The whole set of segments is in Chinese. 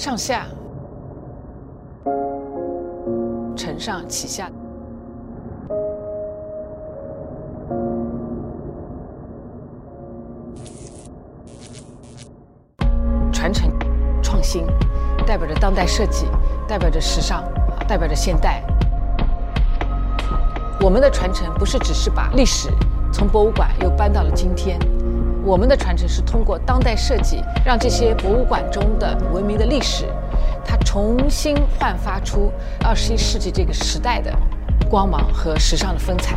上下，承上启下，传承创新，代表着当代设计，代表着时尚，代表着现代。我们的传承不是只是把历史从博物馆又搬到了今天。我们的传承是通过当代设计，让这些博物馆中的文明的历史，它重新焕发出二十一世纪这个时代的光芒和时尚的风采。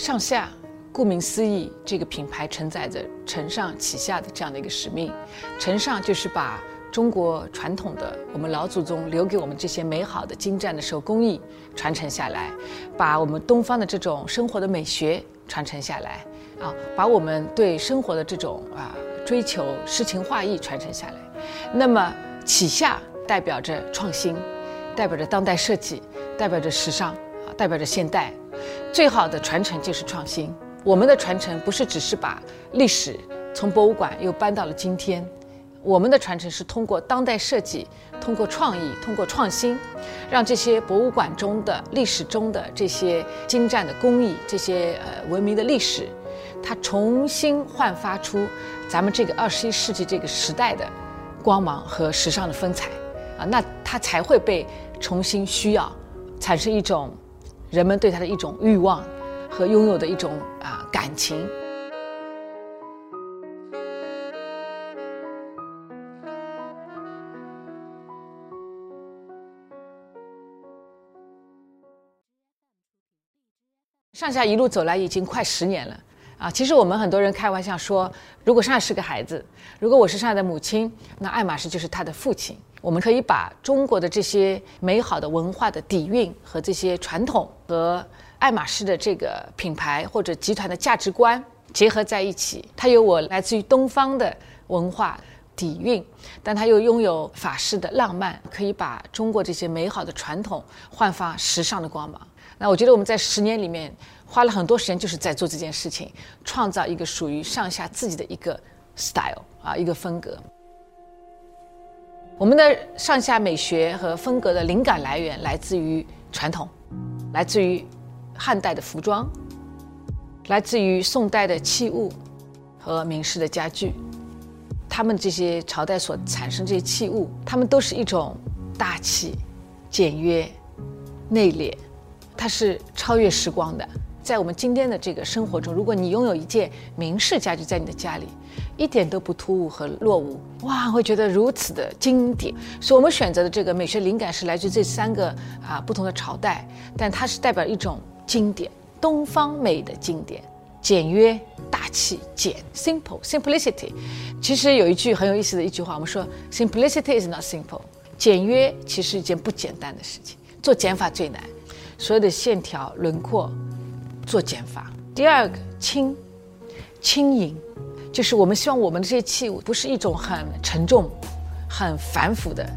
上下，顾名思义，这个品牌承载着承上启下的这样的一个使命。承上就是把中国传统的我们老祖宗留给我们这些美好的精湛的手工艺传承下来，把我们东方的这种生活的美学传承下来，啊，把我们对生活的这种啊追求诗情画意传承下来。那么启下代表着创新，代表着当代设计，代表着时尚，代表着现代。最好的传承就是创新。我们的传承不是只是把历史从博物馆又搬到了今天，我们的传承是通过当代设计、通过创意、通过创新，让这些博物馆中的历史中的这些精湛的工艺、这些呃文明的历史，它重新焕发出咱们这个二十一世纪这个时代的光芒和时尚的风采啊，那它才会被重新需要，产生一种。人们对它的一种欲望和拥有的一种啊感情。上下一路走来已经快十年了啊！其实我们很多人开玩笑说，如果上下是个孩子，如果我是上下的母亲，那爱马仕就是他的父亲。我们可以把中国的这些美好的文化的底蕴和这些传统和爱马仕的这个品牌或者集团的价值观结合在一起。它有我来自于东方的文化底蕴，但它又拥有法式的浪漫，可以把中国这些美好的传统焕发时尚的光芒。那我觉得我们在十年里面花了很多时间，就是在做这件事情，创造一个属于上下自己的一个 style 啊，一个风格。我们的上下美学和风格的灵感来源来自于传统，来自于汉代的服装，来自于宋代的器物和明式的家具。他们这些朝代所产生这些器物，他们都是一种大气、简约、内敛，它是超越时光的。在我们今天的这个生活中，如果你拥有一件明式家具在你的家里，一点都不突兀和落伍，哇，会觉得如此的经典。所以，我们选择的这个美学灵感是来自这三个啊不同的朝代，但它是代表一种经典，东方美的经典，简约、大气、简，simple simplicity。其实有一句很有意思的一句话，我们说 simplicity is not simple，简约其实一件不简单的事情，做减法最难，所有的线条轮廓。做减法。第二个轻，轻盈，就是我们希望我们的这些器物不是一种很沉重、很繁复的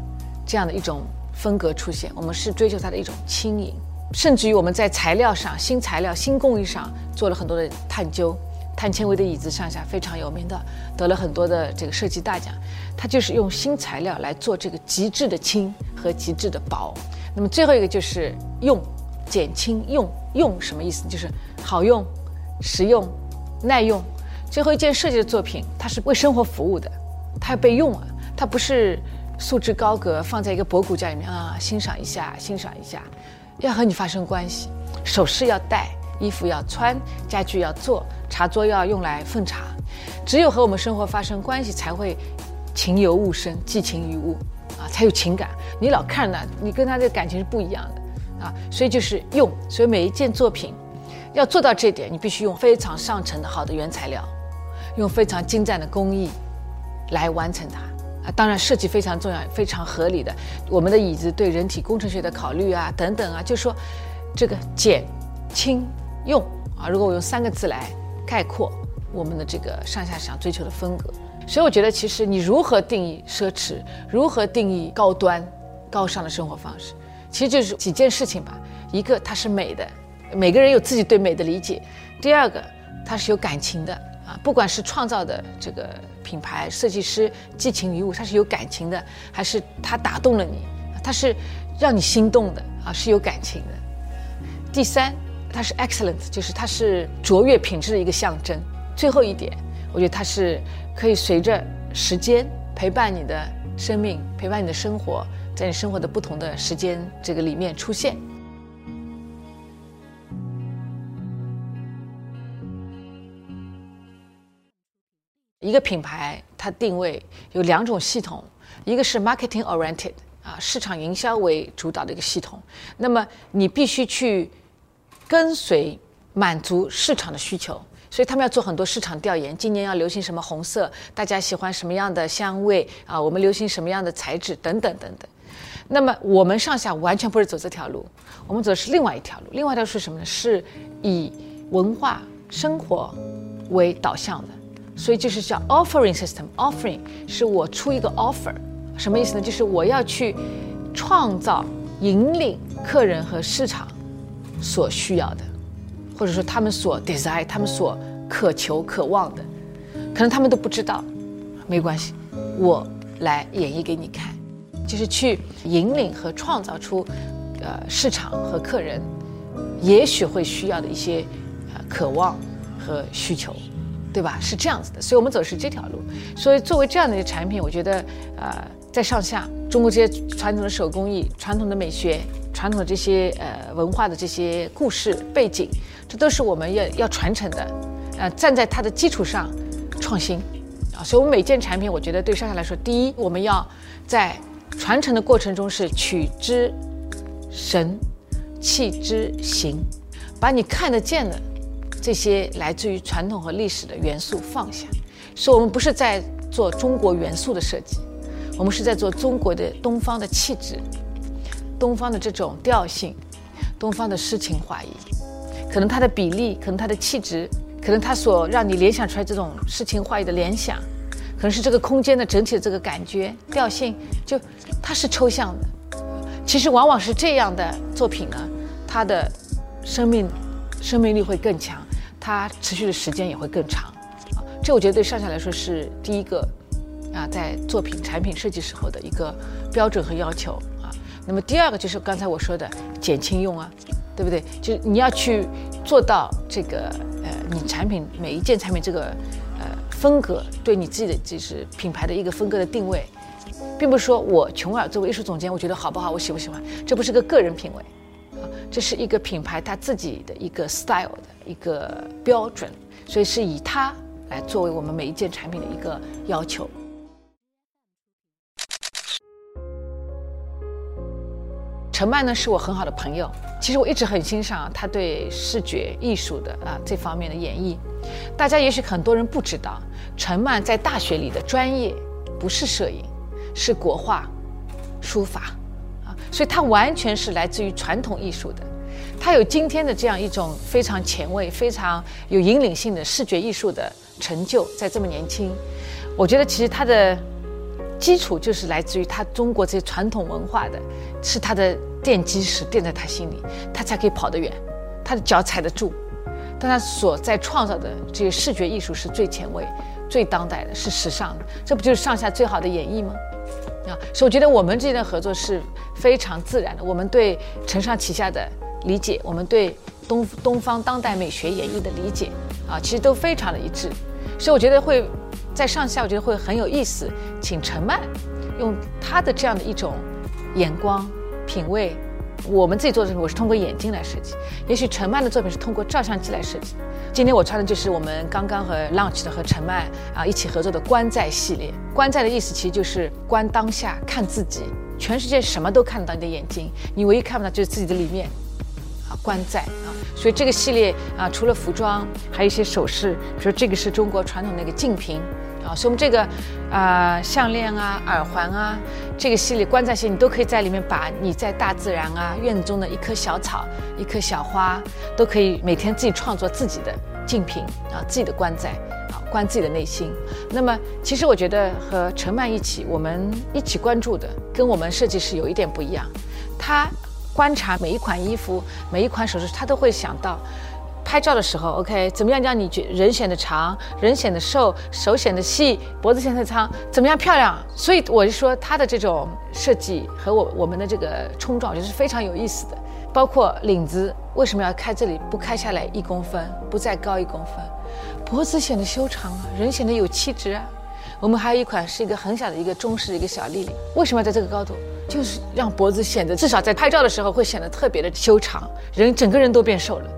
这样的一种风格出现，我们是追求它的一种轻盈。甚至于我们在材料上、新材料、新工艺上做了很多的探究。碳纤维的椅子上下非常有名的，得了很多的这个设计大奖。它就是用新材料来做这个极致的轻和极致的薄。那么最后一个就是用。减轻用用什么意思？就是好用、实用、耐用。最后一件设计的作品，它是为生活服务的，它要被用啊，它不是素质高阁放在一个博古架里面啊，欣赏一下，欣赏一下，要和你发生关系。首饰要戴，衣服要穿，家具要做，茶桌要用来奉茶。只有和我们生活发生关系，才会情由物生，寄情于物啊，才有情感。你老看呢，你跟他的感情是不一样的。啊，所以就是用，所以每一件作品要做到这点，你必须用非常上乘的好的原材料，用非常精湛的工艺来完成它。啊，当然设计非常重要，非常合理的。我们的椅子对人体工程学的考虑啊，等等啊，就说这个简、轻、用啊，如果我用三个字来概括我们的这个上下想追求的风格。所以我觉得，其实你如何定义奢侈，如何定义高端、高尚的生活方式，其实就是几件事情吧。一个，它是美的，每个人有自己对美的理解；第二个，它是有感情的啊，不管是创造的这个品牌设计师寄情于物，它是有感情的，还是它打动了你，它是让你心动的啊，是有感情的。第三，它是 excellent，就是它是卓越品质的一个象征。最后一点，我觉得它是。可以随着时间陪伴你的生命，陪伴你的生活，在你生活的不同的时间这个里面出现。一个品牌它定位有两种系统，一个是 marketing oriented 啊，市场营销为主导的一个系统。那么你必须去跟随满足市场的需求。所以他们要做很多市场调研，今年要流行什么红色，大家喜欢什么样的香味啊？我们流行什么样的材质等等等等。那么我们上下完全不是走这条路，我们走的是另外一条路。另外一条是什么呢？是以文化生活为导向的。所以就是叫 offering system。offering 是我出一个 offer，什么意思呢？就是我要去创造引领客人和市场所需要的。或者说他们所 desire，他们所渴求、渴望的，可能他们都不知道，没关系，我来演绎给你看，就是去引领和创造出，呃，市场和客人也许会需要的一些渴望和需求，对吧？是这样子的，所以我们走的是这条路。所以作为这样的一个产品，我觉得，呃，在上下中国这些传统的手工艺、传统的美学。传统的这些呃文化的这些故事背景，这都是我们要要传承的，呃，站在它的基础上创新啊，所以我们每件产品，我觉得对上下来说，第一，我们要在传承的过程中是取之神，弃之形，把你看得见的这些来自于传统和历史的元素放下，所以我们不是在做中国元素的设计，我们是在做中国的东方的气质。东方的这种调性，东方的诗情画意，可能它的比例，可能它的气质，可能它所让你联想出来这种诗情画意的联想，可能是这个空间的整体的这个感觉调性，就它是抽象的。其实往往是这样的作品呢，它的生命生命力会更强，它持续的时间也会更长。啊，这我觉得对上下来说是第一个啊，在作品产品设计时候的一个标准和要求。啊那么第二个就是刚才我说的减轻用啊，对不对？就是你要去做到这个呃，你产品每一件产品这个呃风格，对你自己的就是品牌的一个风格的定位，并不是说我琼尔作为艺术总监，我觉得好不好，我喜不喜欢，这不是个个人品味，这是一个品牌它自己的一个 style 的一个标准，所以是以它来作为我们每一件产品的一个要求。陈曼呢是我很好的朋友，其实我一直很欣赏他对视觉艺术的啊这方面的演绎。大家也许很多人不知道，陈曼在大学里的专业不是摄影，是国画、书法，所以他完全是来自于传统艺术的。他有今天的这样一种非常前卫、非常有引领性的视觉艺术的成就，在这么年轻，我觉得其实他的。基础就是来自于他中国这些传统文化的，是他的奠基石，奠在他心里，他才可以跑得远，他的脚踩得住。但他所在创造的这些视觉艺术是最前卫、最当代的，是时尚的，这不就是上下最好的演绎吗？啊，所以我觉得我们之间的合作是非常自然的。我们对承上启下的理解，我们对东东方当代美学演绎的理解，啊，其实都非常的一致。所以我觉得会。在上下，我觉得会很有意思，请陈曼用他的这样的一种眼光品味，我们自己做的时候，我是通过眼睛来设计；也许陈曼的作品是通过照相机来设计。今天我穿的就是我们刚刚和 launch 的和陈曼啊一起合作的观在系列。观在的意思其实就是观当下，看自己。全世界什么都看得到你的眼睛，你唯一看不到就是自己的里面。啊，观在啊，所以这个系列啊，除了服装，还有一些首饰，比如这个是中国传统那个净瓶。啊，所以我们这个，啊，项链啊，耳环啊，这个系列观在系列，你都可以在里面把你在大自然啊，院子中的一棵小草、一棵小花，都可以每天自己创作自己的竞品啊，自己的观在啊，观自己的内心。那么，其实我觉得和陈曼一起，我们一起关注的，跟我们设计师有一点不一样。他观察每一款衣服、每一款首饰，他都会想到。拍照的时候，OK，怎么样让你觉人显得长，人显得瘦，手显得细，脖子显得长，怎么样漂亮？所以我就说它的这种设计和我我们的这个冲撞，就是非常有意思的。包括领子为什么要开这里，不开下来一公分，不再高一公分，脖子显得修长啊，人显得有气质啊。我们还有一款是一个很小的一个中式的一个小立领，为什么要在这个高度？就是让脖子显得至少在拍照的时候会显得特别的修长，人整个人都变瘦了。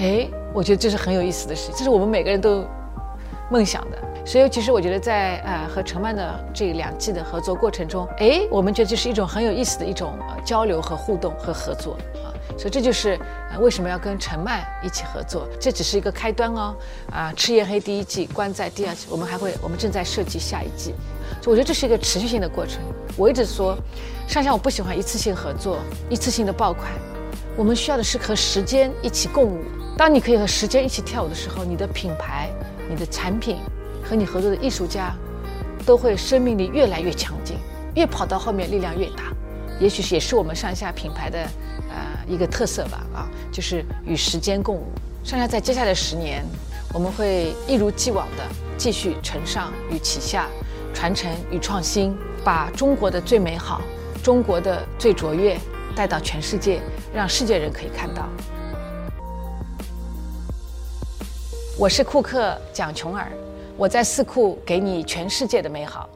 哎，我觉得这是很有意思的事情，这是我们每个人都梦想的。所以，其实我觉得在呃和陈曼的这两季的合作过程中，哎，我们觉得这是一种很有意思的一种交流和互动和合作啊。所以这就是呃为什么要跟陈曼一起合作，这只是一个开端哦。啊，赤焰黑第一季，关在第二季，我们还会，我们正在设计下一季。所以我觉得这是一个持续性的过程。我一直说，上下我不喜欢一次性合作，一次性的爆款，我们需要的是和时间一起共舞。当你可以和时间一起跳舞的时候，你的品牌、你的产品和你合作的艺术家，都会生命力越来越强劲，越跑到后面力量越大。也许也是我们上下品牌的呃一个特色吧，啊，就是与时间共舞。上下在接下来十年，我们会一如既往的继续承上与启下，传承与创新，把中国的最美好、中国的最卓越带到全世界，让世界人可以看到。我是库克蒋琼尔，我在四库给你全世界的美好。